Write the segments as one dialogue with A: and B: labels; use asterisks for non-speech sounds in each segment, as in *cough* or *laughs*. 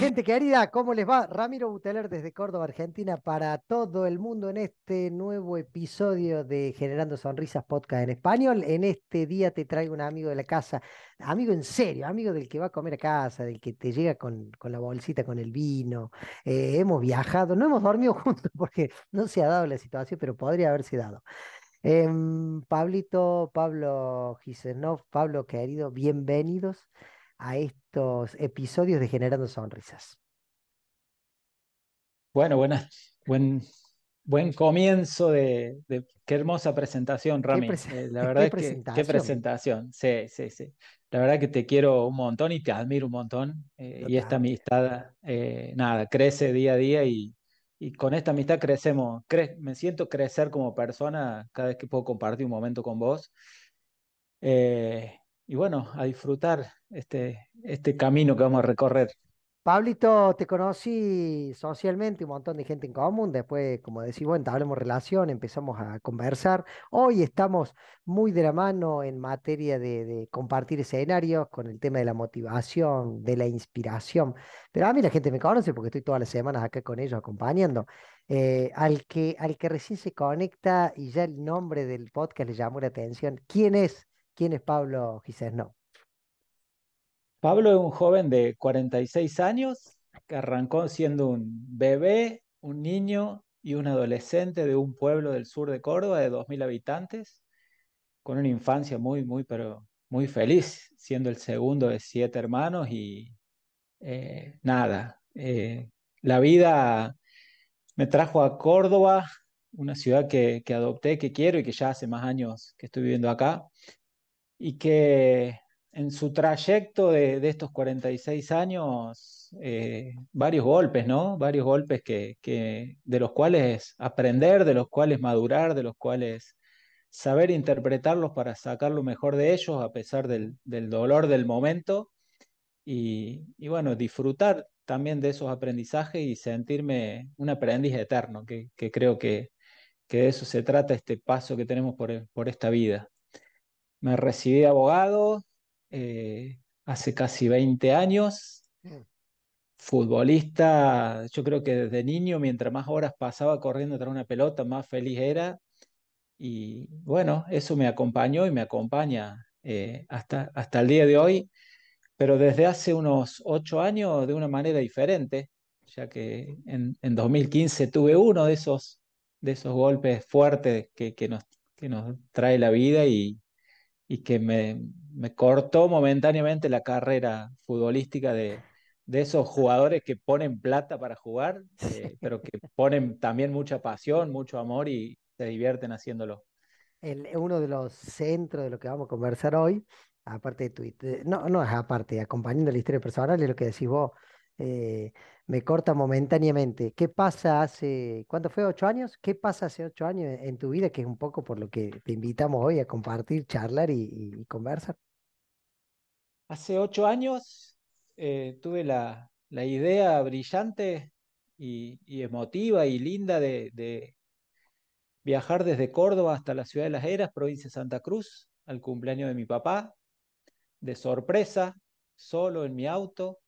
A: Gente querida, ¿cómo les va? Ramiro Buteler desde Córdoba, Argentina, para todo el mundo en este nuevo episodio de Generando Sonrisas Podcast en español. En este día te traigo un amigo de la casa, amigo en serio, amigo del que va a comer a casa, del que te llega con, con la bolsita, con el vino. Eh, hemos viajado, no hemos dormido *laughs* juntos porque no se ha dado la situación, pero podría haberse dado. Em, Pablito, Pablo Gisenov, Pablo querido, bienvenidos a estos episodios de Generando Sonrisas.
B: Bueno, buenas, buen, buen comienzo de, qué hermosa presentación, Rami. Eh, la *laughs* verdad es que qué presentación. Sí, sí, sí. La verdad que te quiero un montón y te admiro un montón. Eh, y esta amistad, eh, nada, crece día a día y, y con esta amistad crecemos. me siento crecer como persona cada vez que puedo compartir un momento con vos y bueno, a disfrutar este, este camino que vamos a recorrer.
A: Pablito, te conocí socialmente, un montón de gente en común. Después, como decís, bueno, hablamos relación, empezamos a conversar. Hoy estamos muy de la mano en materia de, compartir escenarios con el tema de la motivación, de la inspiración. Pero a mí la gente me conoce porque estoy todas las semanas acá con ellos acompañando. Eh, al, que, al que recién se conecta y ya el nombre del podcast le llamó la atención, ¿quién es ¿Quién es Pablo no.
B: Pablo es un joven de 46 años que arrancó siendo un bebé, un niño y un adolescente de un pueblo del sur de Córdoba de 2.000 habitantes, con una infancia muy, muy, pero muy feliz, siendo el segundo de siete hermanos y eh, nada, eh, la vida me trajo a Córdoba, una ciudad que, que adopté, que quiero y que ya hace más años que estoy viviendo acá y que en su trayecto de, estos 46 años, eh, varios golpes, ¿no? Varios golpes que, de los cuales aprender, de los cuales madurar, de los cuales saber interpretarlos para sacar lo mejor de ellos a pesar del, dolor del momento y, bueno, disfrutar también de esos aprendizajes y sentirme un aprendiz eterno, que, creo que, de eso se trata este paso que tenemos por, por esta vida. Me recibí de abogado eh, hace casi 20 años. Mm. Futbolista, yo creo que desde niño, mientras más horas pasaba corriendo tras una pelota, más feliz era. Y bueno, eso me acompañó y me acompaña eh, hasta, hasta el día de hoy, pero desde hace unos ocho años de una manera diferente, ya que en, 2015 tuve uno de esos, de esos golpes fuertes que, que, nos, que nos trae la vida y, y que me, me cortó momentáneamente la carrera futbolística de, de, esos jugadores que ponen plata para jugar, eh, *laughs* pero que ponen también mucha pasión, mucho amor y se divierten haciéndolo.
A: El, uno de los centros de lo que vamos a conversar hoy, aparte de Twitter, no, no es aparte, acompañando la historia personal, es lo que decís vos, eh, me corta momentáneamente. ¿Qué pasa hace, cuánto fue? ¿Ocho años? ¿Qué pasa hace ocho años en tu vida? Que es un poco por lo que te invitamos hoy a compartir, charlar y, conversar.
B: Hace ocho años eh, tuve la, la, idea brillante y, emotiva y linda de, de, viajar desde Córdoba hasta la ciudad de Las Heras, provincia de Santa Cruz, al cumpleaños de mi papá, de sorpresa, solo en mi auto,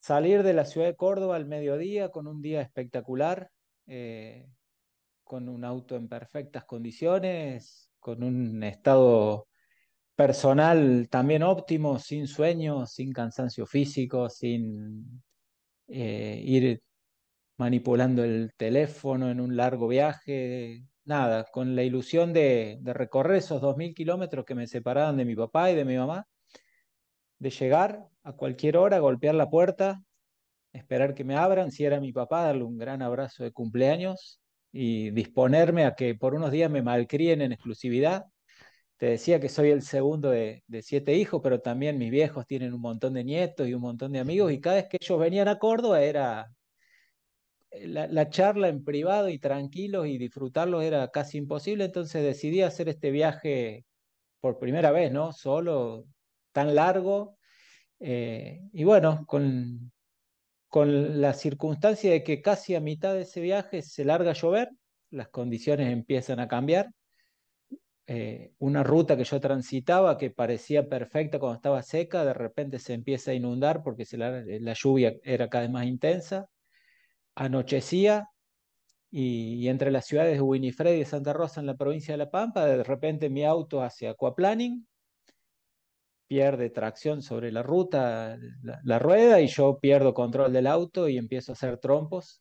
B: salir de la ciudad de Córdoba al mediodía con un día espectacular, eh, con un auto en perfectas condiciones, con un estado personal también óptimo, sin sueño, sin cansancio físico, sin eh, ir manipulando el teléfono en un largo viaje, nada, con la ilusión de, de recorrer esos dos mil kilómetros que me separaban de mi papá y de mi mamá de llegar a cualquier hora, golpear la puerta, esperar que me abran, si era mi papá, darle un gran abrazo de cumpleaños y disponerme a que por unos días me malcríen en exclusividad. Te decía que soy el segundo de, siete hijos, pero también mis viejos tienen un montón de nietos y un montón de amigos, y cada vez que ellos venían a Córdoba era la, la, charla en privado y tranquilos y disfrutarlo era casi imposible, entonces decidí hacer este viaje por primera vez, ¿no? Solo, tan largo. Eh, y bueno, con, con la circunstancia de que casi a mitad de ese viaje se larga a llover, las condiciones empiezan a cambiar. Eh, una ruta que yo transitaba que parecía perfecta cuando estaba seca, de repente se empieza a inundar porque la, la lluvia era cada vez más intensa. Anochecía, y, entre las ciudades de Winifred y de Santa Rosa en la provincia de La Pampa, de repente mi auto hace aquaplaning, pierde tracción sobre la ruta, la, rueda, y yo pierdo control del auto y empiezo a hacer trompos,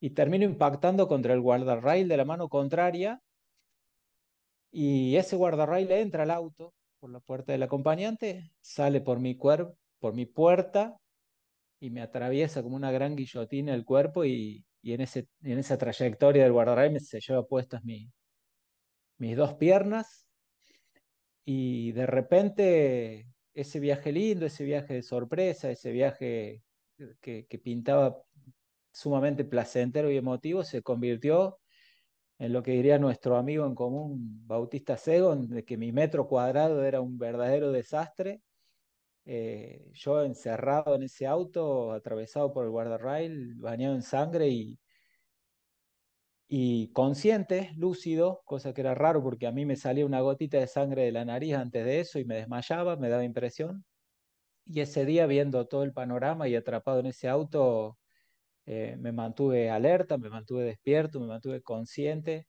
B: y termino impactando contra el guardarrail de la mano contraria, y ese guardarrail entra al auto por la puerta del acompañante, sale por mi, cuerpo, por mi puerta y me atraviesa como una gran guillotina el cuerpo y, en, ese, en esa trayectoria del guardarrayos se lleva puestas mis dos piernas y de repente ese viaje lindo, ese viaje de sorpresa, ese viaje que, pintaba sumamente placentero y emotivo, se convirtió en lo que diría nuestro amigo en común, Bautista Segon, de que mi metro cuadrado era un verdadero desastre. Eh, yo encerrado en ese auto, atravesado por el guardarrail, bañado en sangre y, y consciente, lúcido, cosa que era raro porque a mí me salía una gotita de sangre de la nariz antes de eso y me desmayaba, me daba impresión. Y ese día, viendo todo el panorama y atrapado en ese auto, eh, me mantuve alerta, me mantuve despierto, me mantuve consciente.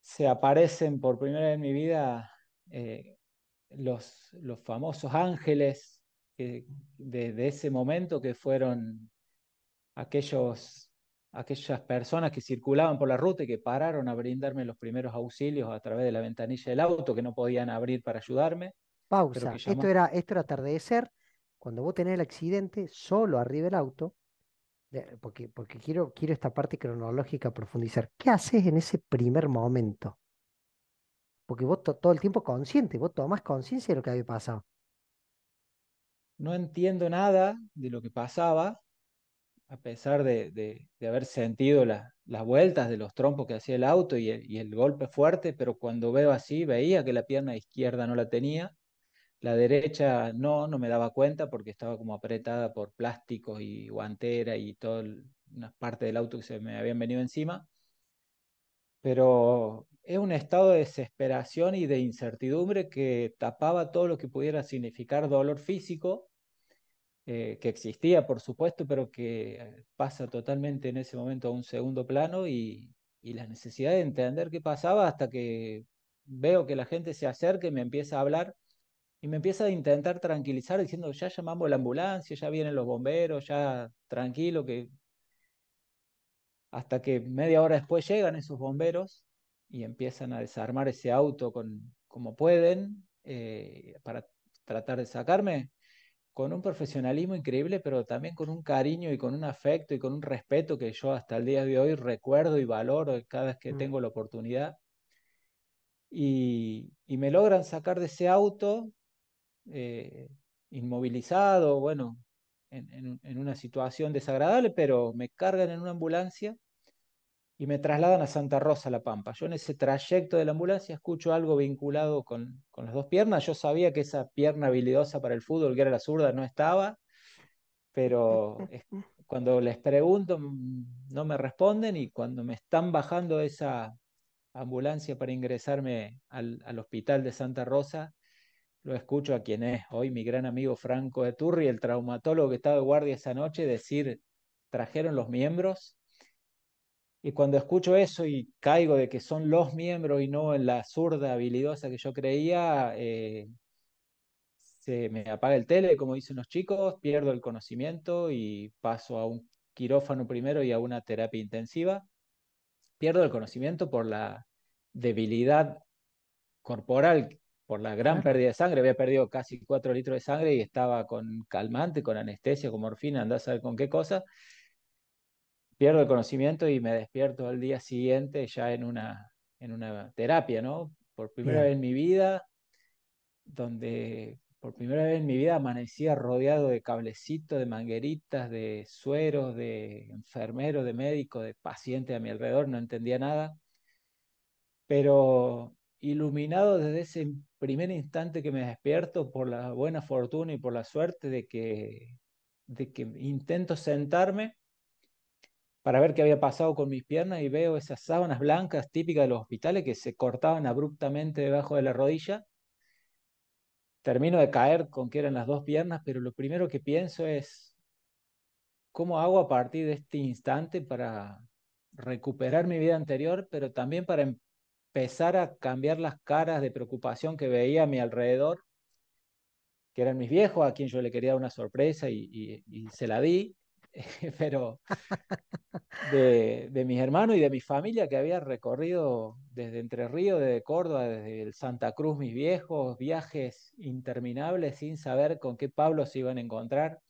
B: Se aparecen por primera vez en mi vida eh, los, los famosos ángeles que, de, ese momento que fueron aquellos, aquellas personas que circulaban por la ruta y que pararon a brindarme los primeros auxilios a través de la ventanilla del auto que no podían abrir para ayudarme.
A: Pausa, esto, era, esto era atardecer, cuando vos tenés el accidente solo arriba del auto, porque, porque quiero, quiero esta parte cronológica profundizar. ¿Qué haces en ese primer momento? porque vos todo el tiempo consciente, vos tomás conciencia de lo que había pasado.
B: No entiendo nada de lo que pasaba, a pesar de, haber sentido las vueltas de los trompos que hacía el auto y el, golpe fuerte, pero cuando veo así, veía que la pierna izquierda no la tenía, la derecha no, no me daba cuenta porque estaba como apretada por plásticos y guantera y toda una parte del auto que se me habían venido encima. Pero es un estado de desesperación y de incertidumbre que tapaba todo lo que pudiera significar dolor físico, eh, que existía, por supuesto, pero que pasa totalmente en ese momento a un segundo plano y, la necesidad de entender qué pasaba hasta que veo que la gente se acerca y me empieza a hablar y me empieza a intentar tranquilizar diciendo, ya llamamos la ambulancia, ya vienen los bomberos, ya tranquilo, que hasta que media hora después llegan esos bomberos y empiezan a desarmar ese auto con, como pueden eh, para tratar de sacarme con un profesionalismo increíble, pero también con un cariño y con un afecto y con un respeto que yo hasta el día de hoy recuerdo y valoro cada vez que mm. tengo la oportunidad. Y, me logran sacar de ese auto eh, inmovilizado, bueno, en, en, una situación desagradable, pero me cargan en una ambulancia y me trasladan a Santa Rosa, La Pampa. Yo en ese trayecto de la ambulancia escucho algo vinculado con, con las dos piernas. Yo sabía que esa pierna habilidosa para el fútbol, que era la zurda, no estaba, pero *laughs* cuando les pregunto mm, no me responden y cuando me están bajando esa ambulancia para ingresarme al, al hospital de Santa Rosa, lo escucho a quien es hoy mi gran amigo Franco de Turri, el traumatólogo que estaba de guardia esa noche, decir, trajeron los miembros y cuando escucho eso y caigo de que son los miembros y no en la zurda habilidosa que yo creía, eh, se me apaga el tele, como dicen los chicos, pierdo el conocimiento y paso a un quirófano primero y a una terapia intensiva. Pierdo el conocimiento por la debilidad corporal, por la gran pérdida de sangre. Había perdido casi 4 litros de sangre y estaba con calmante, con anestesia, con morfina, andás a saber con qué cosa pierdo el conocimiento y me despierto al día siguiente ya en una, en una terapia, ¿no? Por primera vez en mi vida, donde por primera vez en mi vida amanecía rodeado de cablecitos, de mangueritas, de sueros, de enfermeros, de médicos, de pacientes a mi alrededor, no entendía nada. Pero iluminado desde ese primer instante que me despierto por la buena fortuna y por la suerte de que, de que intento sentarme para ver qué había pasado con mis piernas y veo esas sábanas blancas típicas de los hospitales que se cortaban abruptamente debajo de la rodilla. Termino de caer con que eran las dos piernas, pero lo primero que pienso es, ¿cómo hago a partir de este instante para recuperar mi vida anterior, pero también para empezar a cambiar las caras de preocupación que veía a mi alrededor, que eran mis viejos, a quien yo le quería dar una sorpresa y, y se la di, *laughs* pero de, mis hermanos y de mi familia que había recorrido desde Entre Ríos, desde Córdoba, desde el Santa Cruz, mis viejos, viajes interminables sin saber con qué Pablo se iban a encontrar.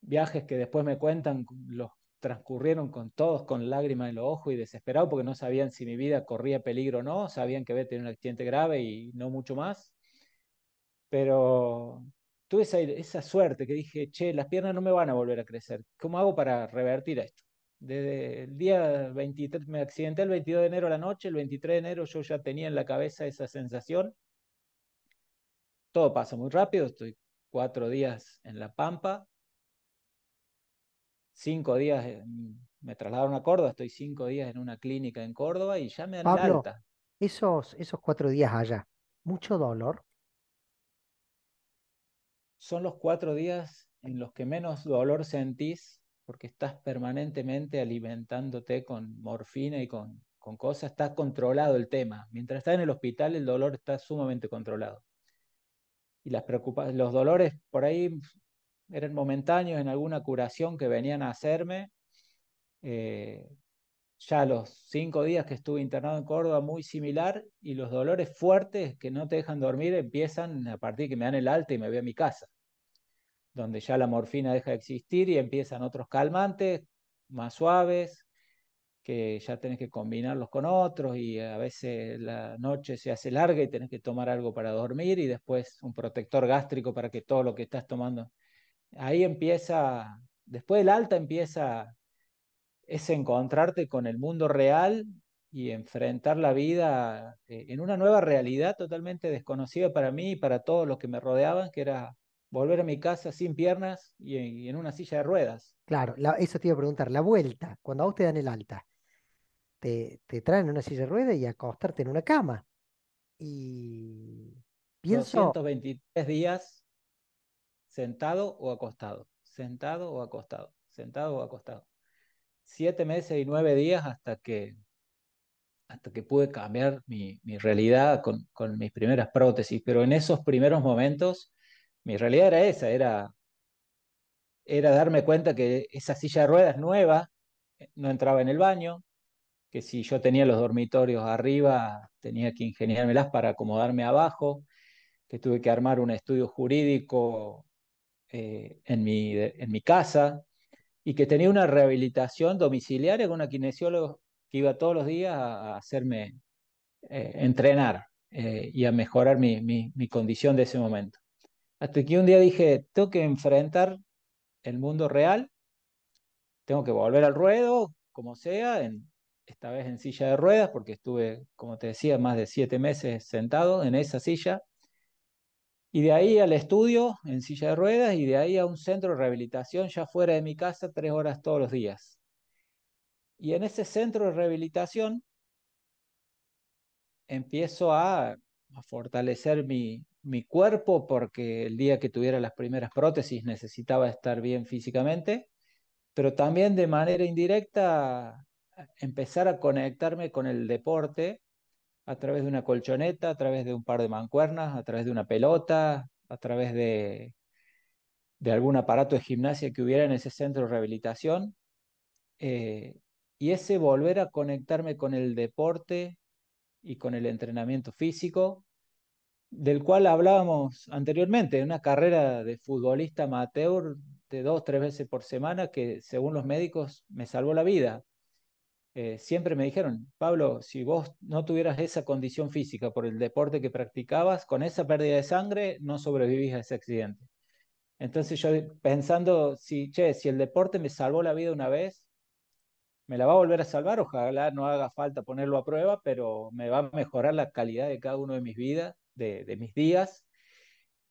B: Viajes que después me cuentan, los transcurrieron con todos con lágrimas en los ojos y desesperados porque no sabían si mi vida corría peligro o no, sabían que había tenido un accidente grave y no mucho más. Pero tuve esa, suerte que dije, che, las piernas no me van a volver a crecer. ¿Cómo hago para revertir esto? Desde el día 23, me accidenté el 22 de enero a la noche, el 23 de enero yo ya tenía en la cabeza esa sensación. Todo pasa muy rápido, estoy cuatro días en La Pampa, cinco días, me trasladaron a Córdoba, estoy cinco días en una clínica en Córdoba y ya me dan alta.
A: Esos, esos cuatro días allá, ¿mucho dolor?
B: Son los cuatro días en los que menos dolor sentís porque estás permanentemente alimentándote con morfina y con, con cosas, está controlado el tema. Mientras estás en el hospital, el dolor está sumamente controlado. Y las los dolores por ahí eran momentáneos en alguna curación que venían a hacerme. Eh, ya los cinco días que estuve internado en Córdoba, muy similar, y los dolores fuertes que no te dejan dormir empiezan a partir que me dan el alta y me voy a mi casa, donde ya la morfina deja de existir y empiezan otros calmantes más suaves, que ya tenés que combinarlos con otros y a veces la noche se hace larga y tenés que tomar algo para dormir y después un protector gástrico para que todo lo que estás tomando. Ahí empieza, después del alta empieza es encontrarte con el mundo real y enfrentar la vida eh, en una nueva realidad totalmente desconocida para mí y para todos los que me rodeaban, que era volver a mi casa sin piernas y en, una silla de ruedas.
A: Claro, eso te iba a preguntar, la vuelta, cuando a vos te dan el alta, te, te traen una silla de ruedas y acostarte en una cama. Y pienso...
B: 223 días sentado o acostado, sentado o acostado, sentado o acostado siete meses y nueve días hasta que, hasta que pude cambiar mi, mi realidad con, con, mis primeras prótesis. Pero en esos primeros momentos, mi realidad era esa, era, era darme cuenta que esa silla de ruedas nueva eh, no entraba en el baño, que si yo tenía los dormitorios arriba, tenía que ingeniármelas para acomodarme abajo, que tuve que armar un estudio jurídico eh, en, mi, en mi casa, y que tenía una rehabilitación domiciliaria con una kinesiólogo que iba todos los días a, hacerme eh, entrenar eh, y a mejorar mi, mi, condición de ese momento. Hasta que un día dije, tengo que enfrentar el mundo real, tengo que volver al ruedo, como sea, en, esta vez en silla de ruedas, porque estuve, como te decía, más de siete meses sentado en esa silla, y de ahí al estudio en silla de ruedas y de ahí a un centro de rehabilitación ya fuera de mi casa tres horas todos los días. Y en ese centro de rehabilitación empiezo a, fortalecer mi, mi cuerpo porque el día que tuviera las primeras prótesis necesitaba estar bien físicamente, pero también de manera indirecta empezar a conectarme con el deporte a través de una colchoneta, a través de un par de mancuernas, a través de una pelota, a través de, de algún aparato de gimnasia que hubiera en ese centro de rehabilitación. Eh, y ese volver a conectarme con el deporte y con el entrenamiento físico, del cual hablábamos anteriormente, una carrera de futbolista amateur de dos, tres veces por semana que según los médicos me salvó la vida. Eh, siempre me dijeron, Pablo, si vos no tuvieras esa condición física por el deporte que practicabas, con esa pérdida de sangre no sobrevivís a ese accidente. Entonces yo pensando, si, che, si el deporte me salvó la vida una vez, me la va a volver a salvar, ojalá no haga falta ponerlo a prueba, pero me va a mejorar la calidad de cada uno de mis vidas, de, de mis días,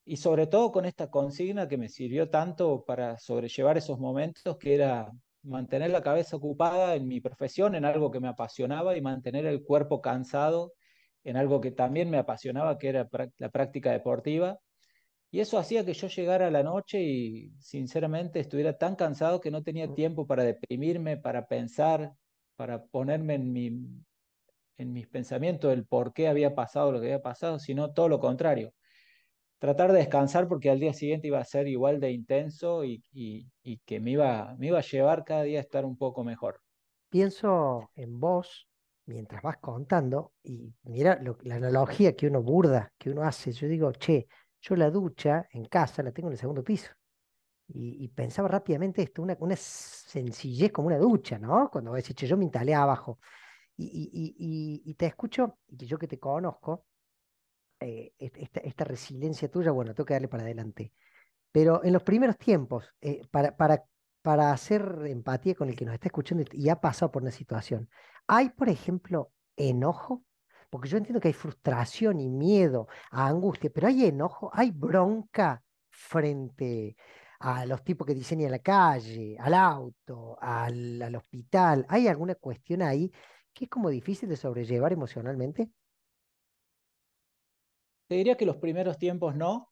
B: y sobre todo con esta consigna que me sirvió tanto para sobrellevar esos momentos, que era mantener la cabeza ocupada en mi profesión, en algo que me apasionaba, y mantener el cuerpo cansado en algo que también me apasionaba, que era la práctica deportiva. Y eso hacía que yo llegara a la noche y sinceramente estuviera tan cansado que no tenía mm. tiempo para deprimirme, para pensar, para ponerme en, mi, en mis pensamientos el por qué había pasado lo que había pasado, sino todo lo contrario. Tratar de descansar porque al día siguiente iba a ser igual de intenso y, y que me iba, me iba a llevar cada día a estar un poco mejor.
A: Pienso en vos mientras vas contando y mira la analogía que uno burda, que uno hace. Yo digo, che, yo la ducha en casa la tengo en el segundo piso. Y, pensaba rápidamente esto, una, una, sencillez como una ducha, ¿no? Cuando decís, che, yo me instalé abajo. Y, y, te escucho, y yo que te conozco, eh, esta, resiliencia tuya, bueno, tengo que darle para adelante. Pero en los primeros tiempos, eh, para, para, para hacer empatía con el que nos está escuchando y ha pasado por una situación, ¿hay, por ejemplo, enojo porque yo entiendo que hay frustración y miedo, a angustia, pero hay enojo, hay bronca frente a los tipos que diseñan la calle, al auto, al, al hospital. ¿Hay alguna cuestión ahí que es como difícil de sobrellevar emocionalmente?
B: Te diría que los primeros tiempos no,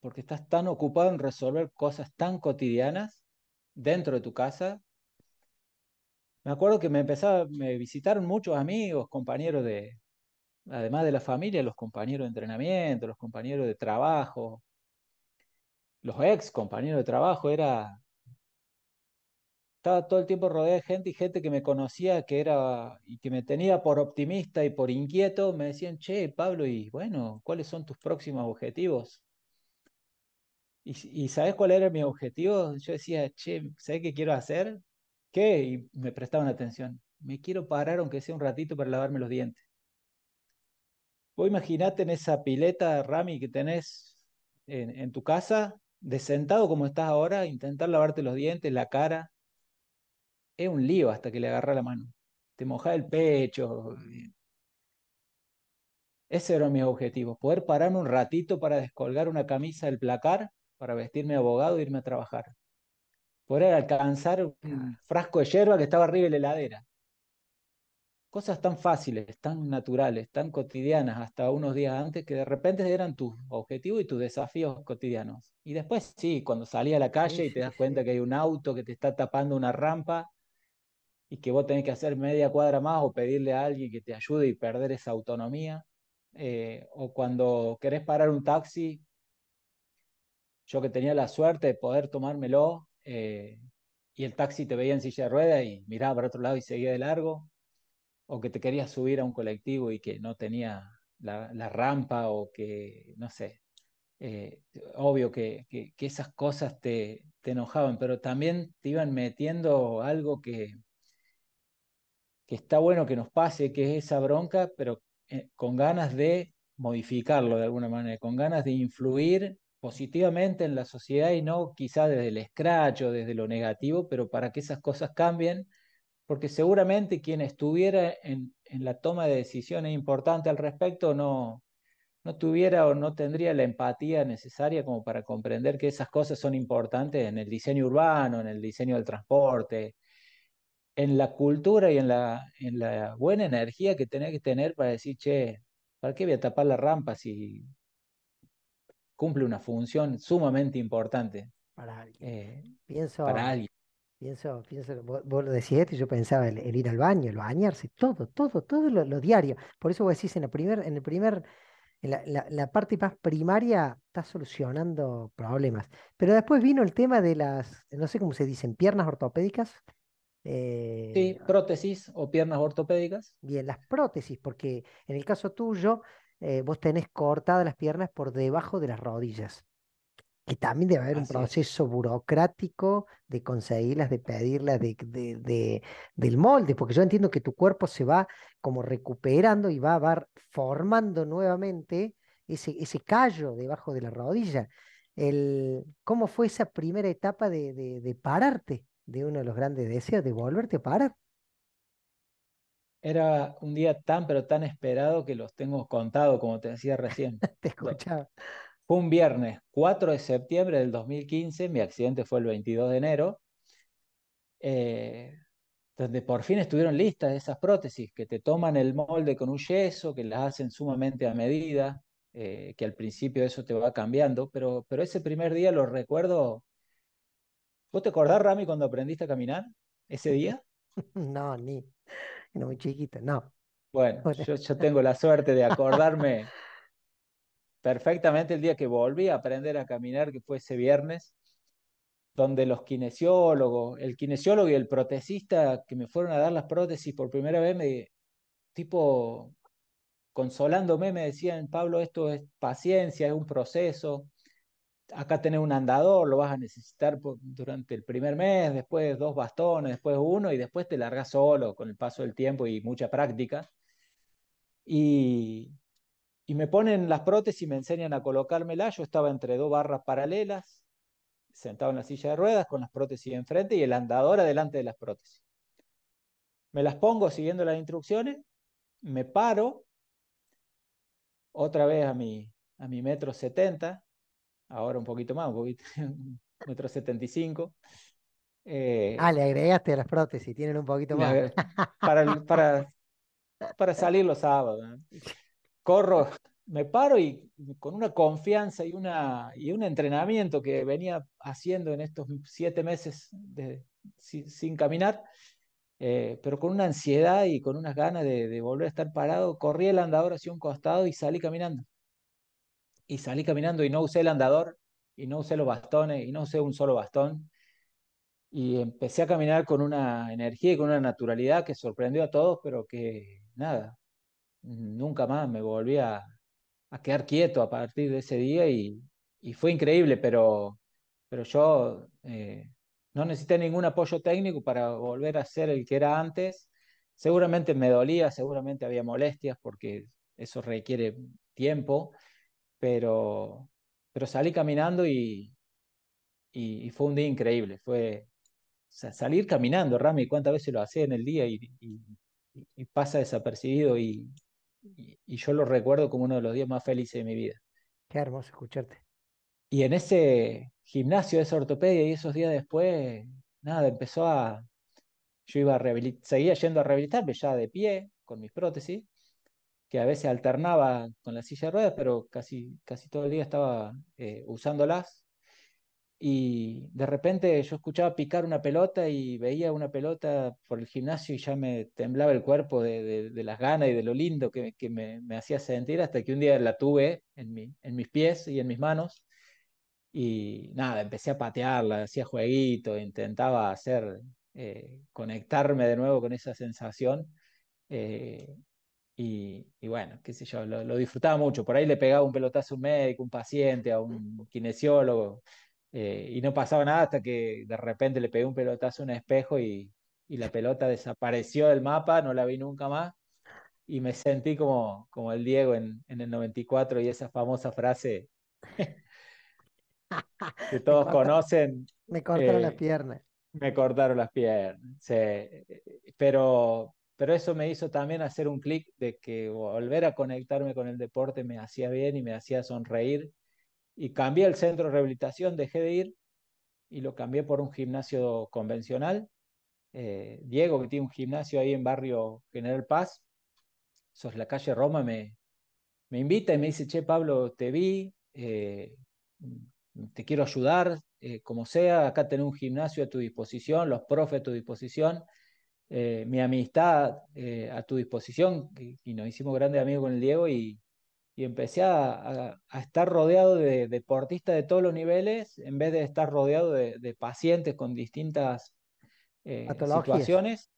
B: porque estás tan ocupado en resolver cosas tan cotidianas dentro de tu casa. Me acuerdo que me empezaba, me visitaron muchos amigos, compañeros de, además de la familia, los compañeros de entrenamiento, los compañeros de trabajo, los ex compañeros de trabajo, era... Estaba todo el tiempo rodeado de gente y gente que me conocía, que era y que me tenía por optimista y por inquieto, me decían, che, Pablo, y bueno, ¿cuáles son tus próximos objetivos? ¿Y, y sabes cuál era mi objetivo? Yo decía, che, ¿sabes qué quiero hacer? ¿Qué? Y me prestaban atención. Me quiero parar aunque sea un ratito para lavarme los dientes. Vos imaginate en esa pileta, Rami, que tenés en, tu casa, de sentado como estás ahora, intentar lavarte los dientes, la cara. Es un lío hasta que le agarra la mano. Te moja el pecho. Ese era mi objetivo, poder pararme un ratito para descolgar una camisa del placar, para vestirme de abogado e irme a trabajar. Poder alcanzar un frasco de hierba que estaba arriba de la heladera cosas tan fáciles, tan naturales, tan cotidianas hasta unos días antes que de repente eran tus objetivos y tus desafíos cotidianos. Y después sí, cuando salí a la calle y te das cuenta que hay un auto que te está tapando una rampa y que vos tenés que hacer media cuadra más o pedirle a alguien que te ayude y perder esa autonomía. Eh, o cuando querés parar un taxi, yo que tenía la suerte de poder tomármelo eh, y el taxi te veía en silla de ruedas y miraba para otro lado y seguía de largo o que te querías subir a un colectivo y que no tenía la, rampa o que, no sé, eh, obvio que, que, esas cosas te, te, enojaban, pero también te iban metiendo algo que, que está bueno que nos pase, que es esa bronca, pero eh, con ganas de modificarlo de alguna manera, con ganas de influir positivamente en la sociedad y no quizá desde el escracho, desde lo negativo, pero para que esas cosas cambien porque seguramente quien estuviera en, la toma de decisiones importantes al respecto no, no tuviera o no tendría la empatía necesaria como para comprender que esas cosas son importantes en el diseño urbano, en el diseño del transporte, en la cultura y en la, en la buena energía que tenés que tener para decir, che, ¿para qué voy a tapar la rampa si cumple una función sumamente importante?
A: Para alguien. Eh, Pienso, para alguien. Pienso, pienso, vos, lo decías y yo pensaba el, ir al baño, el bañarse, todo, todo, todo lo, diario. Por eso vos decís en el primer, en el primer, en la, parte más primaria está solucionando problemas. Pero después vino el tema de las, no sé cómo se dicen, piernas ortopédicas.
B: Sí, eh, prótesis o piernas ortopédicas.
A: Bien, las prótesis, porque en el caso tuyo, eh, vos tenés cortadas las piernas por debajo de las rodillas que también debe haber un proceso burocrático de conseguirlas, de pedirlas, de, del molde, porque yo entiendo que tu cuerpo se va como recuperando y va, a va formando nuevamente ese, ese callo debajo de la rodilla. El, ¿Cómo fue esa primera etapa de, de, pararte de uno de los grandes deseos, de volverte a parar?
B: Era un día tan, pero tan esperado que los tengo contados, como te decía recién. *laughs*
A: Te escuchaba.
B: Fue un viernes 4 de septiembre del 2015, mi accidente fue el 22 de enero, eh, donde por fin estuvieron listas esas prótesis que te toman el molde con un yeso, que las hacen sumamente a medida, eh, que al principio eso te va cambiando, pero, pero ese primer día lo recuerdo. ¿Vos te acordás, Rami, cuando aprendiste a caminar ese día? *laughs*
A: No, ni. No, muy chiquito, no.
B: Bueno, yo, yo tengo la suerte de acordarme *laughs* perfectamente el día que volví a aprender a caminar, que fue ese viernes, donde los kinesiólogos, el kinesiólogo y el protesista que me fueron a dar las prótesis por primera vez, me, tipo, consolándome, me decían, Pablo, esto es paciencia, es un proceso. Acá tenés un andador, lo vas a necesitar durante el primer mes, después dos bastones, después uno, y después te largas solo con el paso del tiempo y mucha práctica. Y, y me ponen las prótesis y me enseñan a colocármela. Yo estaba entre dos barras paralelas, sentado en la silla de ruedas con las prótesis enfrente y el andador adelante de las prótesis. Me las pongo siguiendo las instrucciones, me paro otra vez a mi, a mi metro setenta, ahora un poquito más, un poquito, *laughs* metro setenta y cinco.
A: Eh, ah, le agregaste a las prótesis, tienen un poquito más.
B: Para, para, para salir los sábados. Corro, me paro y con una confianza y, una, y un entrenamiento que venía haciendo en estos siete meses de, sin, caminar, eh, pero con una ansiedad y con unas ganas de, volver a estar parado, corrí el andador hacia un costado y salí caminando. Y salí caminando y no usé el andador, y no usé los bastones, y no usé un solo bastón. Y empecé a caminar con una energía y con una naturalidad que sorprendió a todos, pero que nada, nunca más me volví a, a quedar quieto a partir de ese día y, y fue increíble, pero, pero yo eh, no necesité ningún apoyo técnico para volver a ser el que era antes. Seguramente me dolía, seguramente había molestias porque eso requiere tiempo, pero, pero salí caminando y, y, fue un día increíble. Fue salir caminando, Rami, ¿cuántas veces lo hacía en el día y, y pasa desapercibido y, y, yo lo recuerdo como uno de los días más felices de mi vida.
A: Qué hermoso escucharte.
B: Y en ese gimnasio esa ortopedia y esos días después, nada, empezó a... Yo iba a seguía yendo a rehabilitarme ya de pie, con mis prótesis, que a veces alternaba con la silla de ruedas, pero casi, casi todo el día estaba eh, usándolas y de repente yo escuchaba picar una pelota y veía una pelota por el gimnasio y ya me temblaba el cuerpo de, las ganas y de lo lindo que, me, hacía sentir hasta que un día la tuve en, en mis pies y en mis manos y nada, empecé a patearla, hacía jueguito, intentaba hacer, eh, conectarme de nuevo con esa sensación. Eh, y, bueno, qué sé yo, lo, lo, disfrutaba mucho. Por ahí le pegaba un pelotazo a un médico, un paciente, a un kinesiólogo, eh, y no pasaba nada hasta que de repente le pegué un pelotazo a un espejo y, la pelota desapareció del mapa, no la vi nunca más. Y me sentí como, como el Diego en, en el 94 y esa famosa frase *laughs* que todos conocen.
A: Me cortaron las eh, piernas.
B: Me cortaron las piernas. Pero, pero eso me hizo también hacer un clic de que volver a conectarme con el deporte me hacía bien y me hacía sonreír y cambié el centro de rehabilitación, dejé de ir y lo cambié por un gimnasio convencional. Eh, Diego, que tiene un gimnasio ahí en barrio General Paz, es la calle Roma, me, me invita y me dice, che, Pablo, te vi, eh, te quiero ayudar, eh, como sea, acá tenés un gimnasio a tu disposición, los profes a tu disposición, mi amistad a tu disposición, y, y, nos hicimos grandes amigos con el Diego y, y empecé a, estar rodeado de, deportistas de todos los niveles en vez de estar rodeado de, pacientes con distintas eh, situaciones,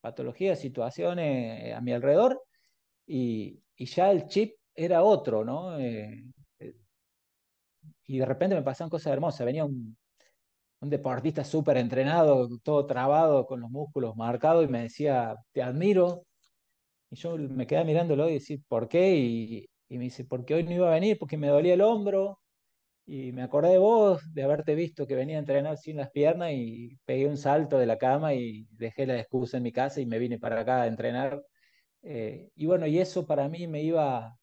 B: patologías, situaciones eh, a mi alrededor y, ya el chip era otro, ¿no? Eh, y de repente me pasaban cosas hermosas, venía un, un deportista súper entrenado, todo trabado, con los músculos marcados y me decía, te admiro, y yo me quedé mirándolo y decir, ¿por qué? Y, me dice, porque hoy no iba a venir, porque me dolía el hombro y me acordé de vos, de haberte visto que venía a entrenar sin las piernas y pegué un salto de la cama y dejé la excusa en mi casa y me vine para acá a entrenar. Eh, y bueno, y eso para mí me iba,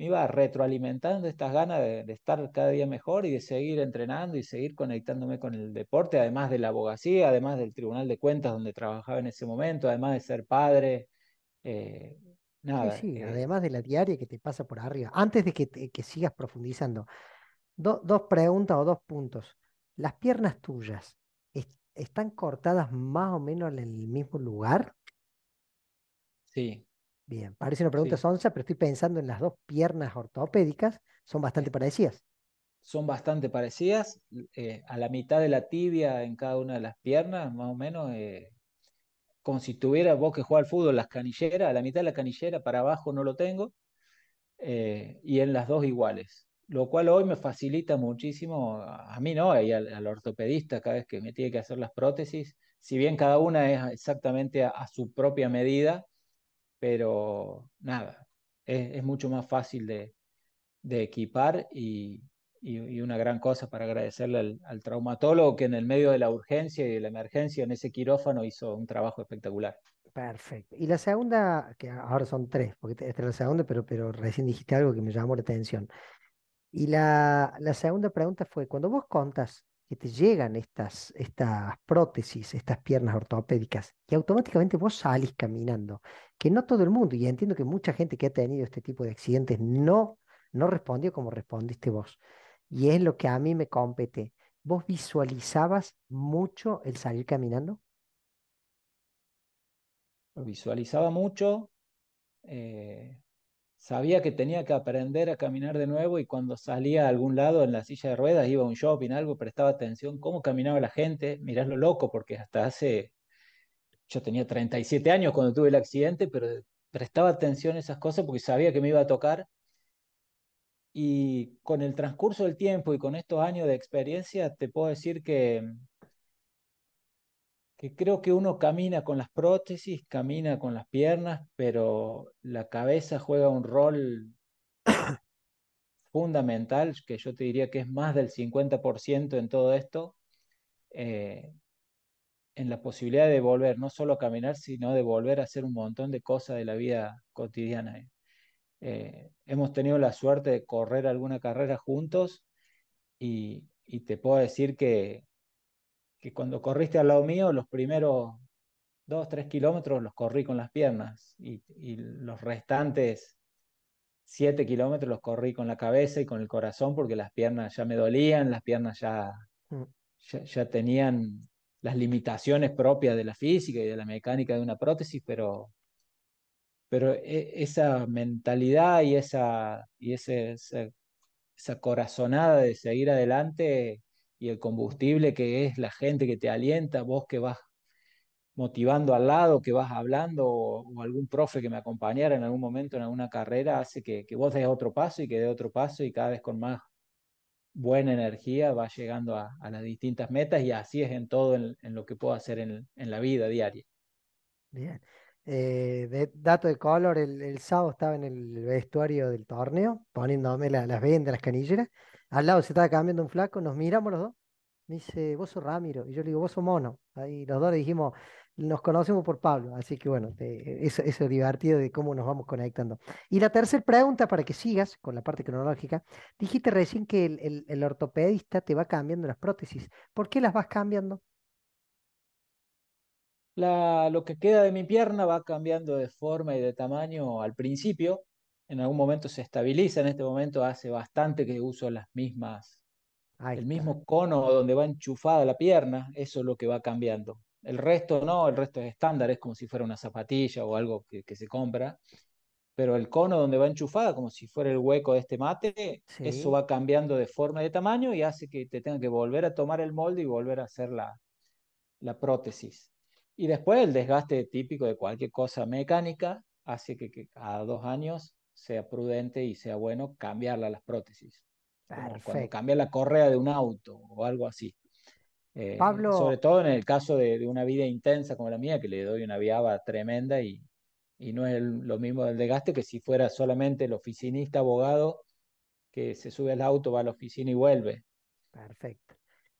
B: me iba retroalimentando estas ganas de, de, estar cada día mejor y de seguir entrenando y seguir conectándome con el deporte, además de la abogacía, además del Tribunal de Cuentas donde trabajaba en ese momento, además de ser padre. Eh, nada.
A: Sí, sí, además de la diaria que te pasa por arriba. Antes de que, te- que sigas profundizando, do- dos preguntas o dos puntos. ¿Las piernas tuyas es- están cortadas más o menos en el mismo lugar?
B: sí,
A: Bien, parece una pregunta
B: sí.
A: sonsa, pero estoy pensando en las dos piernas ortopédicas, son bastante parecidas.
B: son bastante parecidas. eh, a la mitad de la tibia en cada una de las piernas, más o menos, eh, como si tuviera vos que jugar al fútbol, las canilleras, a la mitad de la canillera para abajo no lo tengo, eh, y en las dos iguales. Lo cual hoy me facilita muchísimo, a, mí no, y al, al ortopedista cada vez que me tiene que hacer las prótesis, si bien cada una es exactamente a, a su propia medida, pero nada, es, es mucho más fácil de, de equipar y, y, una gran cosa para agradecerle al, traumatólogo que en el medio de la urgencia y de la emergencia en ese quirófano hizo un trabajo espectacular.
A: Perfecto. Y la segunda, que ahora son tres, porque esta es la segunda, pero, pero recién dijiste algo que me llamó la atención. Y la, la segunda pregunta fue, cuando vos contas que te llegan estas, estas prótesis, estas piernas ortopédicas, y automáticamente vos salís caminando, que no todo el mundo, y entiendo que mucha gente que ha tenido este tipo de accidentes no, no respondió como respondiste vos. Y es lo que a mí me compete. ¿Vos visualizabas mucho el salir caminando?
B: Visualizaba mucho, eh, sabía que tenía que aprender a caminar de nuevo y cuando salía a algún lado en la silla de ruedas, iba a un shopping, algo, prestaba atención cómo caminaba la gente, mirás lo loco, porque hasta hace, yo tenía 37 años cuando tuve el accidente, pero prestaba atención a esas cosas porque sabía que me iba a tocar. Y con el transcurso del tiempo y con estos años de experiencia, te puedo decir que, que creo que uno camina con las prótesis, camina con las piernas, pero la cabeza juega un rol fundamental, que yo te diría que es más del 50% en todo esto, eh, en la posibilidad de volver no solo a caminar, sino de volver a hacer un montón de cosas de la vida cotidiana. eh. Hemos tenido la suerte de correr alguna carrera juntos y te puedo decir que, que cuando corriste al lado mío, los primeros dos, tres kilómetros los corrí con las piernas y, y los restantes siete kilómetros los corrí con la cabeza y con el corazón porque las piernas ya me dolían, las piernas ya,
A: Mm,
B: ya, ya tenían las limitaciones propias de la física y de la mecánica de una prótesis, pero, pero e- esa mentalidad y esa, y ese, esa esa corazonada de seguir adelante y el combustible que es la gente que te alienta, vos que vas motivando al lado, que vas hablando, o, algún profe que me acompañara en algún momento en alguna carrera, hace que, que vos des otro paso y que dé otro paso y cada vez con más buena energía vas llegando a, a las distintas metas y así es en todo en, en lo que puedo hacer en, en la vida diaria.
A: Bien. Eh, de, dato de color, el, el sábado estaba en el vestuario del torneo, poniéndome la- las vendas, las canilleras. Al lado se estaba cambiando un flaco, nos miramos los dos. Me dice, vos sos Ramiro. Y yo le digo, vos sos Mono. Ahí los dos le dijimos, nos conocemos por Pablo. Así que bueno, te- eso, es divertido de cómo nos vamos conectando. Y la tercera pregunta, para que sigas con la parte cronológica, dijiste recién que el, ortopedista te va cambiando las prótesis. ¿Por qué las vas cambiando?
B: Lo que queda de mi pierna va cambiando de forma y de tamaño al principio. En algún momento se estabiliza. En este momento hace bastante que uso las mismas,
A: Ahí
B: el
A: está.
B: mismo cono donde va enchufada la pierna. Eso es lo que va cambiando. El resto no, el resto es estándar, es como si fuera una zapatilla o algo que, que se compra. Pero el cono donde va enchufada, como si fuera el hueco de este mate, eso va cambiando de forma y de tamaño y hace que te tenga que volver a tomar el molde y volver a hacer la, la prótesis. Y después el desgaste típico de cualquier cosa mecánica hace que, que cada dos años sea prudente y sea bueno cambiarla las prótesis, como cuando
A: perfecto.
B: cambia la correa de un auto o algo así. Eh, sobre
A: Pablo,
B: todo en el caso de, de, una vida intensa como la mía, que le doy una viaba tremenda y, y no es el, lo mismo del desgaste que si fuera solamente el oficinista abogado que se sube al auto, va a la oficina y vuelve.
A: Perfecto.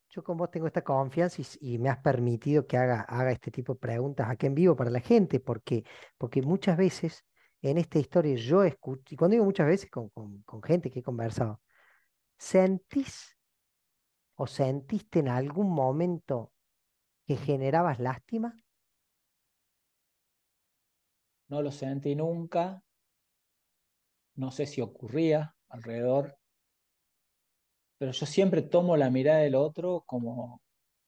A: Yo con vos tengo esta confianza y, me has permitido que haga, haga este tipo de preguntas aquí en vivo para la gente, porque, porque muchas veces en esta historia yo escucho, y cuando digo muchas veces con, con gente que he conversado, ¿sentís o sentiste en algún momento que generabas lástima?
B: No lo sentí nunca. No sé si ocurría alrededor. Pero yo siempre tomo la mirada del otro como,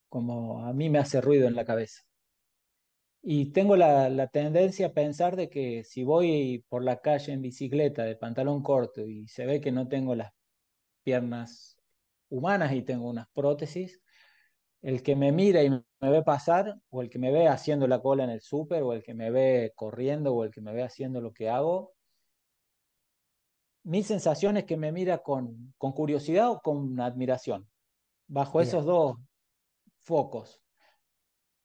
B: como a mí me hace ruido en la cabeza. Y tengo la, la, tendencia a pensar de que si voy por la calle en bicicleta de pantalón corto y se ve que no tengo las piernas humanas y tengo unas prótesis, el que me mira y me ve pasar, o el que me ve haciendo la cola en el súper, o el que me ve corriendo, o el que me ve haciendo lo que hago, mi sensación es que me mira con, con curiosidad o con admiración, bajo esos dos focos.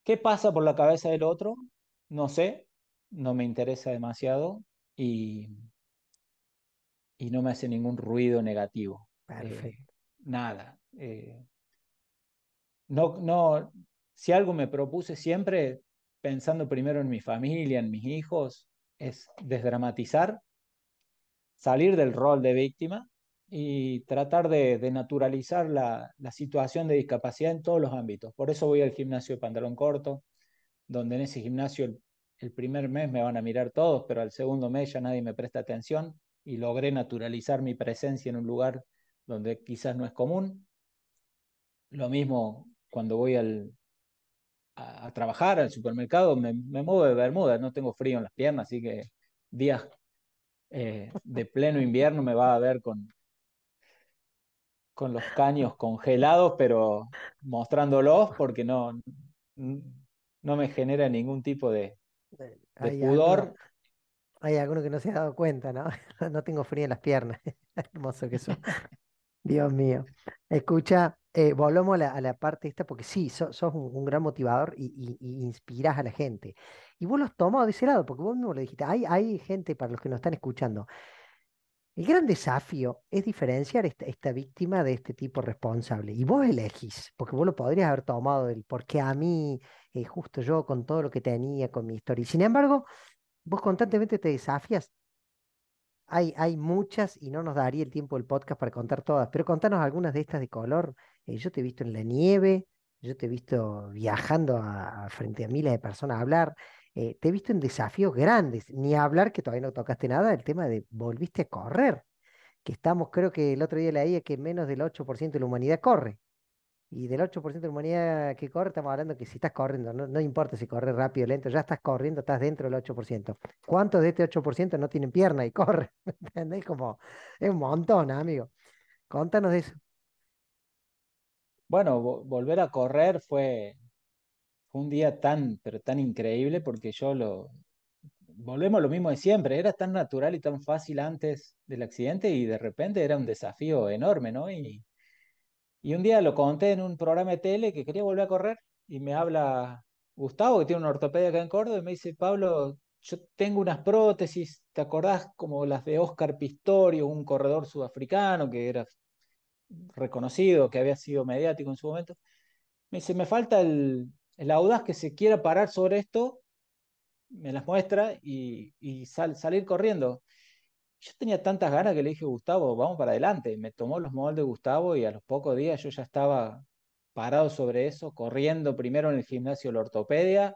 B: ¿Qué pasa por la cabeza del otro? No sé, no me interesa demasiado y, y no me hace ningún ruido negativo.
A: Perfecto.
B: Eh, nada. Eh, no, no, si algo me propuse siempre, pensando primero en mi familia, en mis hijos, es desdramatizar, salir del rol de víctima y tratar de, naturalizar la, situación de discapacidad en todos los ámbitos. Por eso voy al gimnasio de pantalón corto, donde en ese gimnasio el, el primer mes me van a mirar todos, pero al segundo mes ya nadie me presta atención y logré naturalizar mi presencia en un lugar donde quizás no es común. Lo mismo cuando voy al, a, trabajar al supermercado, me, me, muevo de bermuda, no tengo frío en las piernas, así que días eh, de pleno invierno me va a ver con, con los caños congelados, pero mostrándolos porque no, no me genera ningún tipo de, de pudor.
A: hay alguno que no se ha dado cuenta, ¿no? *laughs* No tengo frío en las piernas. *laughs* Hermoso que son. Dios mío. Escucha, eh, volvamos a la, parte esta, porque sí, sos, un, gran motivador y, inspiras a la gente. Y vos lo has tomado de ese lado, porque vos mismo lo dijiste. Hay, hay gente, para los que nos están escuchando, el gran desafío es diferenciar esta, víctima de este tipo responsable. Y vos elegís, porque vos lo podrías haber tomado del porque a mí, eh, justo yo con todo lo que tenía, con mi historia. Sin embargo, vos constantemente te desafías hay, hay muchas y no nos daría el tiempo del podcast para contar todas, pero contanos algunas de estas de color. Eh, yo te he visto en la nieve, yo te he visto viajando frente a miles de personas a hablar, eh, te he visto en desafíos grandes, ni hablar que todavía no tocaste nada, el tema de volviste a correr, que estamos, creo que el otro día leía que menos del 8% de la humanidad corre. Y del 8% de la humanidad que corre, estamos hablando que si estás corriendo, no, importa si corres rápido o lento, ya estás corriendo, estás dentro del 8%. ¿Cuántos de este 8% no tienen pierna y corren? ¿Me *laughs* entendés? Como, es un montón, amigo. Contanos de eso.
B: Bueno, volver a correr fue, un día tan, pero tan increíble porque yo lo, volvemos a lo mismo de siempre, era tan natural y tan fácil antes del accidente y de repente era un desafío enorme, ¿no? Y, y un día lo conté en un programa de tele que quería volver a correr y me habla Gustavo, que tiene una ortopedia acá en Córdoba, y me dice, Pablo, yo tengo unas prótesis, ¿te acordás como las de Oscar Pistorio, un corredor sudafricano que era reconocido, que había sido mediático en su momento? Me dice, me falta el, audaz que se quiera parar sobre esto, me las muestra y, salir corriendo. Yo tenía tantas ganas que le dije, Gustavo, vamos para adelante. Me tomó los moldes de Gustavo y a los pocos días yo ya estaba parado sobre eso, corriendo primero en el gimnasio de la ortopedia,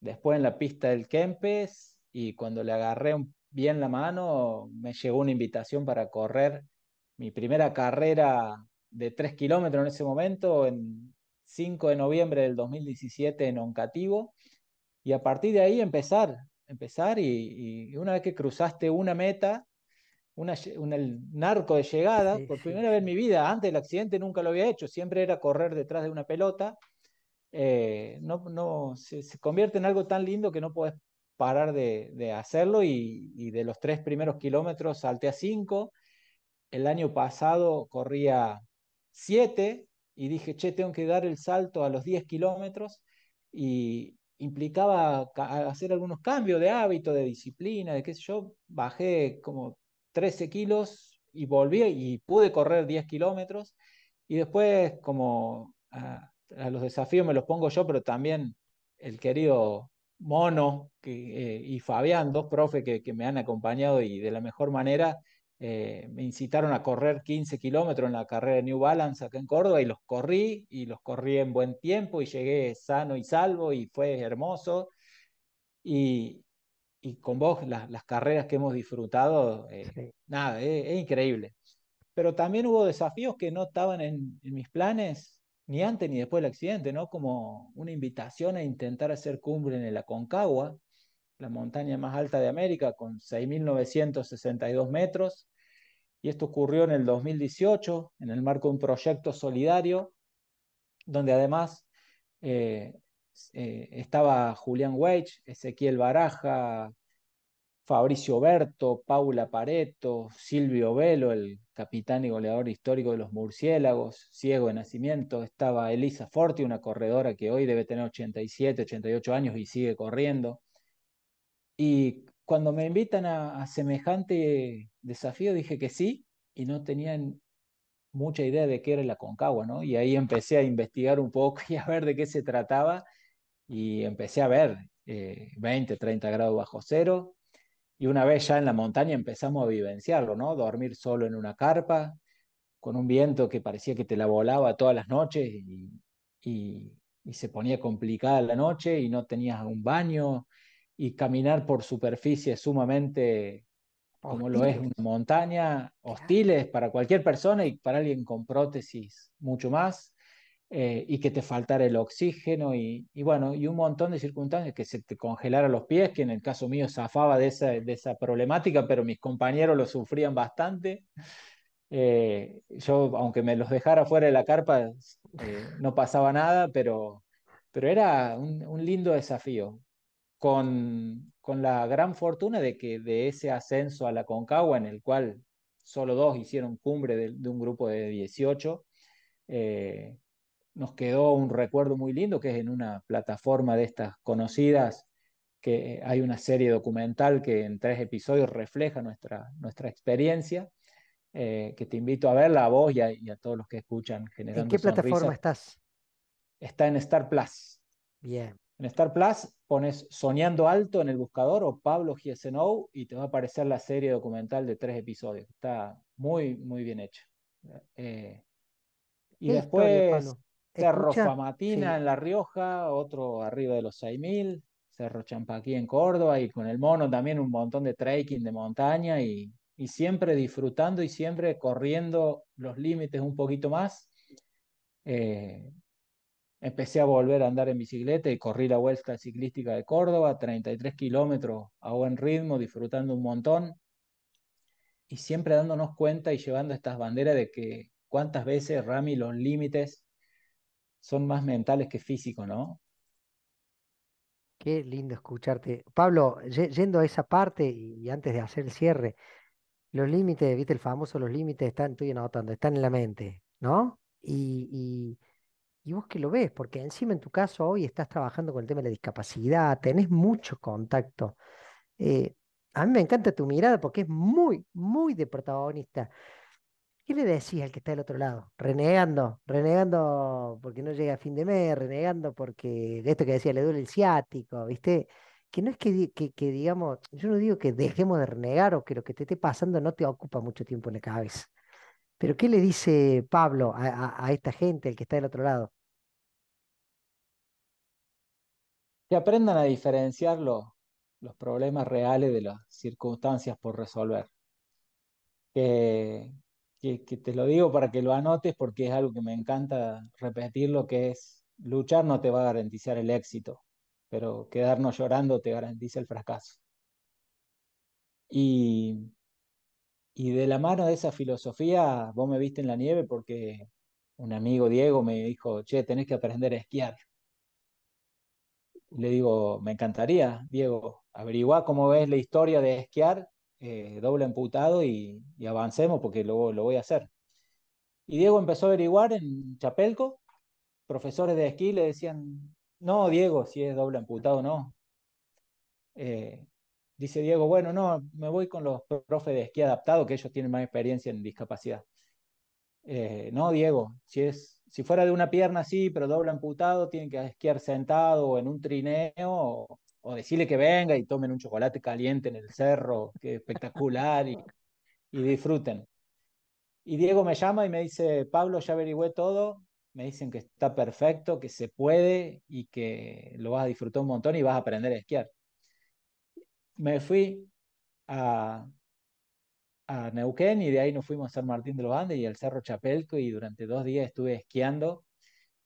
B: después en la pista del Kempes y cuando le agarré bien la mano me llegó una invitación para correr mi primera carrera de tres kilómetros en ese momento, en 5 de noviembre del 2017 en Oncativo, y a partir de ahí empezar, empezar y, y una vez que cruzaste una meta, un el narco de llegada, por primera vez en mi vida, antes del accidente nunca lo había hecho, siempre era correr detrás de una pelota, eh, no, no, se, convierte en algo tan lindo que no puedes parar de, hacerlo y, de los tres primeros kilómetros salté a cinco, el año pasado corría siete y dije, che, tengo que dar el salto a los 10 kilómetros y implicaba hacer algunos cambios de hábito, de disciplina, de qué sé yo, bajé como 13 kilos y volví y pude correr 10 kilómetros. Y después, como a, los desafíos me los pongo yo, pero también el querido Mono que, y Fabián, dos profes que, que, me han acompañado y de la mejor manera eh, me incitaron a correr 15 kilómetros en la carrera de New Balance acá en Córdoba y los corrí y los corrí en buen tiempo y llegué sano y salvo y fue hermoso. Y, y con vos las carreras que hemos disfrutado, eh, nada, es, increíble. Pero también hubo desafíos que no estaban en, en, mis planes ni antes ni después del accidente, ¿no? Como una invitación a intentar hacer cumbre en el Aconcagua, la montaña más alta de América, con 6.962 metros. Y esto ocurrió en el 2018, en el marco de un proyecto solidario, donde además eh, eh, estaba Julián Weich, Ezequiel Baraja, Fabricio Berto, Paula Pareto, Silvio Velo, el capitán y goleador histórico de los murciélagos, ciego de nacimiento, estaba Elisa Forti, una corredora que hoy debe tener 87, 88 años y sigue corriendo. Y cuando me invitan a, semejante desafío dije que sí y no tenían mucha idea de qué era la Concagua, ¿no? Y ahí empecé a investigar un poco y a ver de qué se trataba y empecé a ver 20, eh, 30 grados bajo cero y una vez ya en la montaña empezamos a vivenciarlo, ¿no? Dormir solo en una carpa, con un viento que parecía que te la volaba todas las noches y, y se ponía complicada la noche y no tenías un baño y caminar por superficies sumamente como lo es una montaña, hostiles para cualquier persona y para alguien con prótesis mucho más, eh, y que te faltara el oxígeno y, y, bueno, y un montón de circunstancias, que se te congelara los pies, que en el caso mío zafaba de esa, de esa problemática, pero mis compañeros lo sufrían bastante. Eh, yo, aunque me los dejara fuera de la carpa, eh, no pasaba nada, pero, pero era un, un lindo desafío con, con la gran fortuna de que de ese ascenso a la Concagua, en el cual solo dos hicieron cumbre de, un grupo de 18, eh, nos quedó un recuerdo muy lindo, que es en una plataforma de estas conocidas, que hay una serie documental que en tres episodios refleja nuestra, nuestra experiencia, eh, que te invito a verla a vos y a, todos los que escuchan. Generando
A: ¿En qué plataforma estás?
B: Está en Star Plus.
A: Bien.
B: En Star Plus pones Soñando Alto en el buscador o Pablo Giesenou y te va a aparecer la serie documental de tres episodios. Está muy, muy bien hecha. Eh, y después Cerro Famatina en La Rioja, otro arriba de los 6000, Cerro Champaquí en Córdoba y con el mono también un montón de trekking de montaña y, y siempre disfrutando y siempre corriendo los límites un poquito más. Eh, Empecé a volver a andar en bicicleta y corrí la vuelta ciclística de Córdoba, 33 kilómetros a buen ritmo, disfrutando un montón y siempre dándonos cuenta y llevando estas banderas de que cuántas veces, Rami, los límites son más mentales que físicos, ¿no?
A: Qué lindo escucharte. Pablo, yendo a esa parte y antes de hacer el cierre, los límites, viste, el famoso los límites están, estoy anotando, están en la mente, ¿no? y y vos que lo ves, porque encima en tu caso hoy estás trabajando con el tema de la discapacidad, tenés mucho contacto. Eh, a mí me encanta tu mirada porque es muy, muy de protagonista. ¿Qué le decís al que está del otro lado? Renegando, renegando porque no llega a fin de mes, renegando porque esto que decía, le duele el ciático, ¿viste? Que no es que, digamos, yo no digo que dejemos de renegar o que lo que te esté pasando no te ocupa mucho tiempo en la cabeza. Pero ¿qué le dice Pablo a, a esta gente, el que está del otro lado?
B: Que aprendan a diferenciar los, problemas reales de las circunstancias por resolver. Que, te lo digo para que lo anotes porque es algo que me encanta repetirlo, que es luchar no te va a garantizar el éxito, pero quedarnos llorando te garantiza el fracaso. Y, y de la mano de esa filosofía, vos me viste en la nieve porque un amigo Diego me dijo, che, tenés que aprender a esquiar le digo, me encantaría, Diego, averigua cómo ves la historia de esquiar, eh, doble emputado y, avancemos porque lo, lo voy a hacer. Y Diego empezó a averiguar en Chapelco, profesores de esquí le decían, no, Diego, si es doble amputado, no. Eh, dice Diego, bueno, no, me voy con los profes de esquí adaptado, que ellos tienen más experiencia en discapacidad. Eh, no, Diego, si, es, si fuera de una pierna sí, pero doble amputado, tienen que esquiar sentado o en un trineo, o, decirle que venga y tomen un chocolate caliente en el cerro, que es espectacular, y, y disfruten. Y Diego me llama y me dice, Pablo, ya averigüé todo, me dicen que está perfecto, que se puede y que lo vas a disfrutar un montón y vas a aprender a esquiar. Me fui a, a Neuquén y de ahí nos fuimos a San Martín de los Andes y al Cerro Chapelco y durante dos días estuve esquiando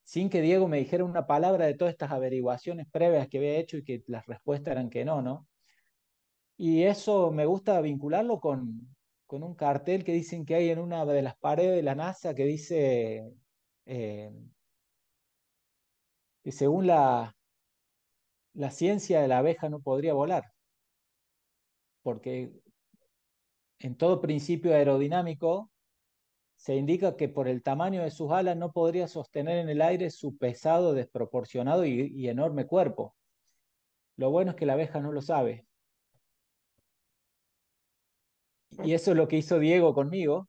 B: sin que Diego me dijera una palabra de todas estas averiguaciones previas que había hecho y que las respuestas eran que no, ¿no? Y eso me gusta vincularlo con, con un cartel que dicen que hay en una de las paredes de la NASA que dice eh, que según la, la ciencia de la abeja no podría volar, porque en todo principio aerodinámico se indica que por el tamaño de sus alas no podría sostener en el aire su pesado, desproporcionado y, enorme cuerpo. Lo bueno es que la abeja no lo sabe. Y eso es lo que hizo Diego conmigo.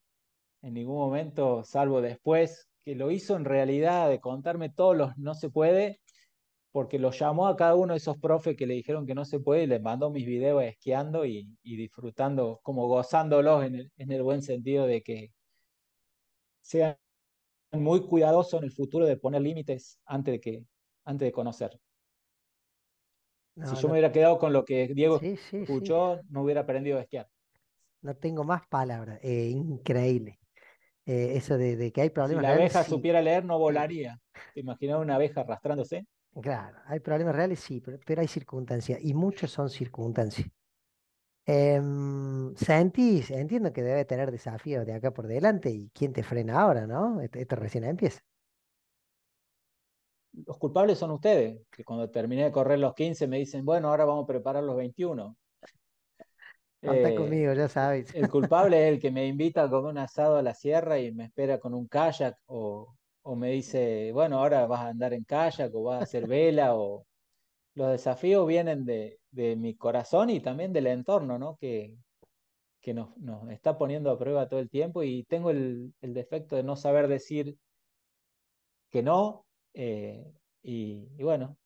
B: En ningún momento, salvo después, que lo hizo en realidad de contarme todos los no se puede, porque lo llamó a cada uno de esos profes que le dijeron que no se puede y les mandó mis videos esquiando y, disfrutando, como gozándolos en el, en el buen sentido de que sean muy cuidadosos en el futuro de poner límites antes de, que, antes de conocer. si yo me hubiera quedado con lo que Diego escuchó, no hubiera aprendido a esquiar.
A: No tengo más palabras. Eh, increíble. Eh, eso de, que hay problemas.
B: Si la abeja supiera leer, no *laughs* volaría. ¿Te imaginas una abeja arrastrándose?
A: Claro, hay problemas reales, sí, pero, hay circunstancias, y muchos son circunstancias. Em, sentís, entiendo que debe tener desafíos de acá por delante, y quién te frena ahora, ¿no? Esto, recién empieza.
B: Los culpables son ustedes, que cuando terminé de correr los 15 me dicen, bueno, ahora vamos a preparar los 21.
A: Contá eh, conmigo, ya sabes.
B: El culpable es el que me *laughs* invita a comer un asado a la sierra y me espera con un kayak o, o me dice, bueno, ahora vas a andar en kayak o vas a hacer vela o los desafíos vienen de, de mi corazón y también del entorno, ¿no? Que, que nos, nos, está poniendo a prueba todo el tiempo y tengo el, defecto de no saber decir que no eh, y, y, bueno,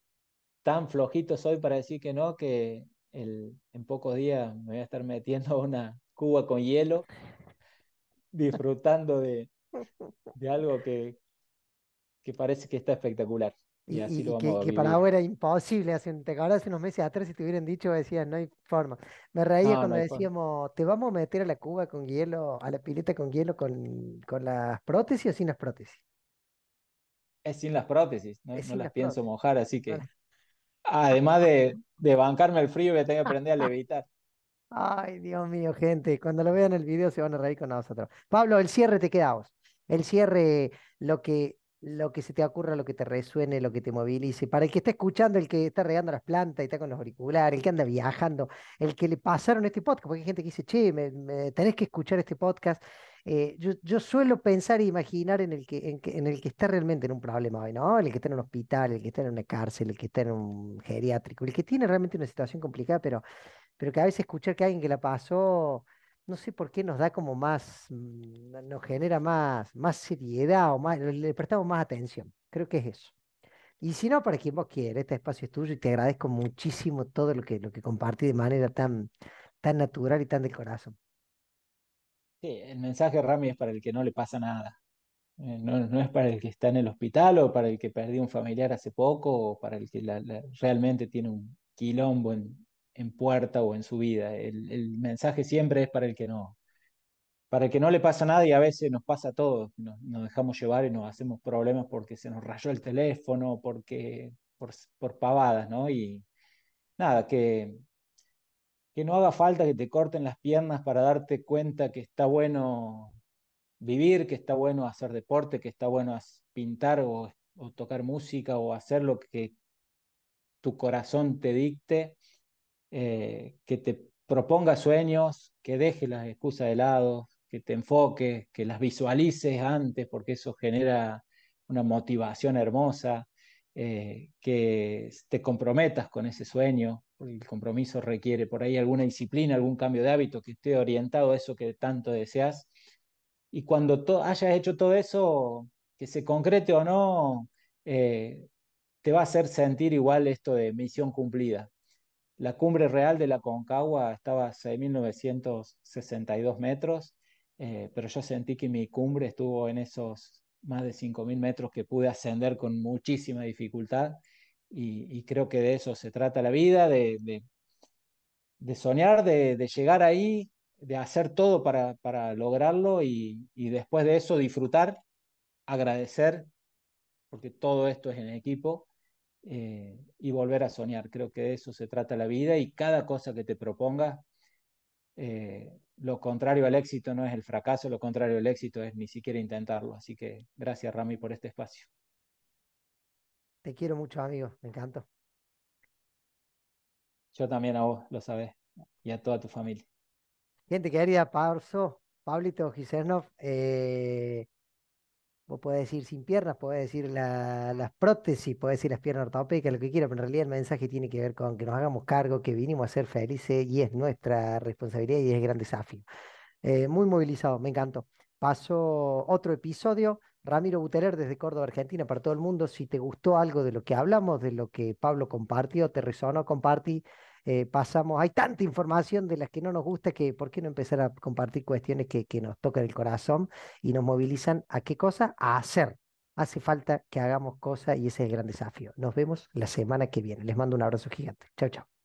B: tan flojito soy para decir que no que el, en pocos días me voy a estar metiendo una cuba con hielo disfrutando de, de algo que, que parece que está espectacular. Y, así lo vamos
A: que, que para vos era imposible. Hace, te hace unos meses atrás, si te hubieran dicho, decían, no hay forma. Me reía cuando decíamos, ¿te vamos a meter a la cuba con hielo, a la pileta con hielo, con, con las prótesis o sin las prótesis?
B: Es sin las prótesis, no, las, pienso mojar, así que. Además de, de, bancarme el frío, voy a tener que aprender a *laughs* levitar.
A: Ay, Dios mío, gente, cuando lo vean el video se van a reír con nosotros. Pablo, el cierre te queda vos. El cierre, lo que lo que se te ocurra, lo que te resuene, lo que te movilice. Para el que está escuchando, el que está regando las plantas y está con los auriculares, el que anda viajando, el que le pasaron este podcast, porque hay gente que dice, che, me, tenés que escuchar este podcast. Eh, yo, suelo pensar e imaginar en el, que, en, el que está realmente en un problema hoy, ¿no? El que está en un hospital, el que está en una cárcel, el que está en un geriátrico, el que tiene realmente una situación complicada, pero, pero que a veces escuchar que alguien que la pasó no sé por qué nos da como más, mm, nos genera más, más seriedad o más, le prestamos más atención. Creo que es eso. Y si no, para quien vos quieras, este espacio es tuyo y te agradezco muchísimo todo lo que, lo que compartí de manera tan, tan natural y tan de corazón.
B: Sí, el mensaje, Rami, es para el que no le pasa nada. Eh, no, es para el que está en el hospital o para el que perdió un familiar hace poco o para el que realmente tiene un quilombo en, en puerta o en su vida. El, mensaje siempre es para el que no, para el que no le pasa nada y a veces nos pasa a todos, nos, dejamos llevar y nos hacemos problemas porque se nos rayó el teléfono, porque por, por pavadas, ¿no? Y nada, que, que no haga falta que te corten las piernas para darte cuenta que está bueno vivir, que está bueno hacer deporte, que está bueno pintar o, o tocar música o hacer lo que tu corazón te dicte eh, que te proponga sueños, que deje las excusas de lado, que te enfoques, que las visualices antes, porque eso genera una motivación hermosa, eh, que te comprometas con ese sueño, porque el compromiso requiere por ahí alguna disciplina, algún cambio de hábito que esté orientado a eso que tanto deseas. Y cuando hayas hecho todo eso, que se concrete o no, eh, te va a hacer sentir igual esto de misión cumplida. La cumbre real de la Concagua estaba a 6.962 metros, eh, pero yo sentí que mi cumbre estuvo en esos más de 5.000 metros que pude ascender con muchísima dificultad. Y, creo que de eso se trata la vida, de, de, soñar, de, llegar ahí, de hacer todo para, para lograrlo y, y, después de eso disfrutar, agradecer, porque todo esto es en equipo, eh, y volver a soñar. Creo que de eso se trata la vida y cada cosa que te proponga eh, lo contrario al éxito no es el fracaso, lo contrario al éxito es ni siquiera intentarlo. Así que gracias Rami por este espacio.
A: Te quiero mucho, amigo, me encantó.
B: Yo también a vos, lo sabés, y a toda tu familia.
A: Gente querida, Pablo, Pablito Gisernov, eh, vos decir sin piernas, podés decir las prótesis, podés decir las piernas ortopédicas, lo que quieras, pero en realidad el mensaje tiene que ver con que nos hagamos cargo, que vinimos a ser felices y es nuestra responsabilidad y es el gran desafío. Eh, muy movilizado, me encantó. Pasó otro episodio. Ramiro Buteler desde Córdoba, Argentina, para todo el mundo. Si te gustó algo de lo que hablamos, de lo que Pablo compartió, te resonó, compartí. Eh, pasamos, hay tanta información de las que no nos gusta que por qué no empezar a compartir cuestiones que, que nos tocan el corazón y nos movilizan a qué cosa? A hacer. Hace falta que hagamos cosas y ese es el gran desafío. Nos vemos la semana que viene. Les mando un abrazo gigante. Chao, chao.